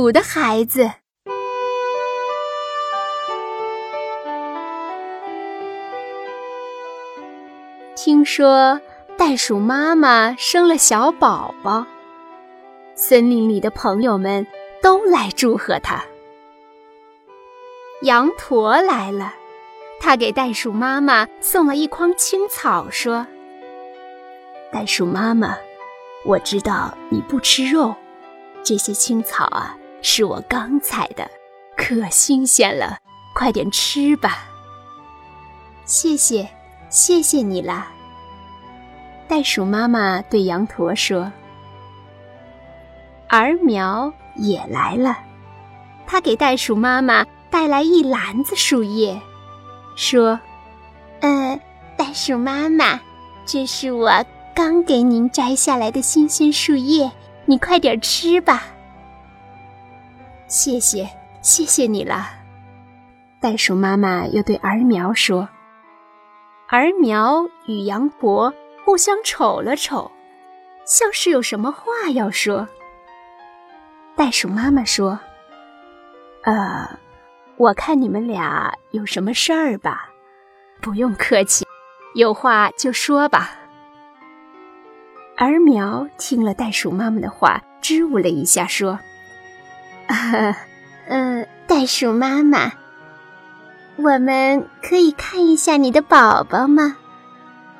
鼠的孩子。听说袋鼠妈妈生了小宝宝，森林里的朋友们都来祝贺他。羊驼来了，他给袋鼠妈妈送了一筐青草，说：“袋鼠妈妈，我知道你不吃肉，这些青草啊是我刚采的，可新鲜了，快点吃吧。”谢谢。谢谢你了，袋鼠妈妈对羊驼说。儿苗也来了，他给袋鼠妈妈带来一篮子树叶，说：“呃，袋鼠妈妈，这是我刚给您摘下来的新鲜树叶，你快点吃吧。”谢谢，谢谢你了，袋鼠妈妈又对儿苗说。儿苗与羊驼互相瞅了瞅，像是有什么话要说。袋鼠妈妈说：“呃，我看你们俩有什么事儿吧？不用客气，有话就说吧。”儿苗听了袋鼠妈妈的话，支吾了一下，说：“哈 嗯，袋鼠妈妈。”我们可以看一下你的宝宝吗？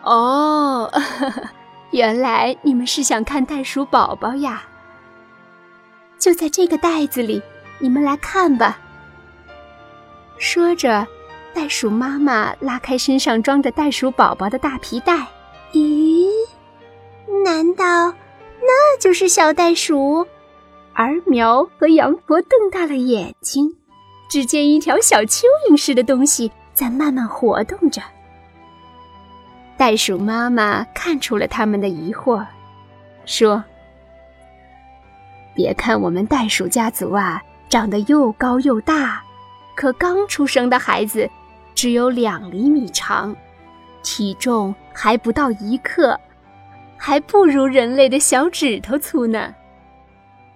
哦，原来你们是想看袋鼠宝宝呀！就在这个袋子里，你们来看吧。说着，袋鼠妈妈拉开身上装着袋鼠宝宝的大皮袋。咦？难道那就是小袋鼠？儿苗和羊驼瞪大了眼睛。只见一条小蚯蚓似的东西在慢慢活动着。袋鼠妈妈看出了他们的疑惑，说：“别看我们袋鼠家族啊，长得又高又大，可刚出生的孩子只有两厘米长，体重还不到一克，还不如人类的小指头粗呢。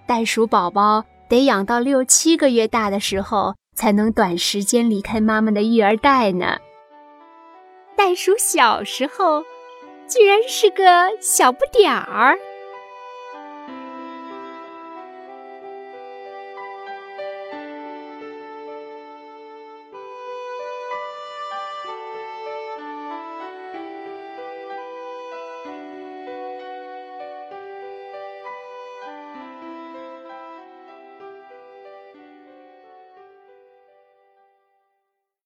袋鼠宝宝得养到六七个月大的时候。”才能短时间离开妈妈的育儿袋呢。袋鼠小时候，居然是个小不点儿。